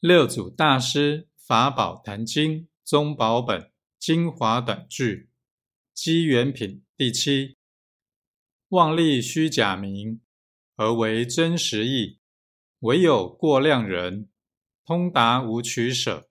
六祖大师法宝坛经宗宝本精华短句机缘品第七妄立虚假名而为真实意唯有过量人通达无取舍。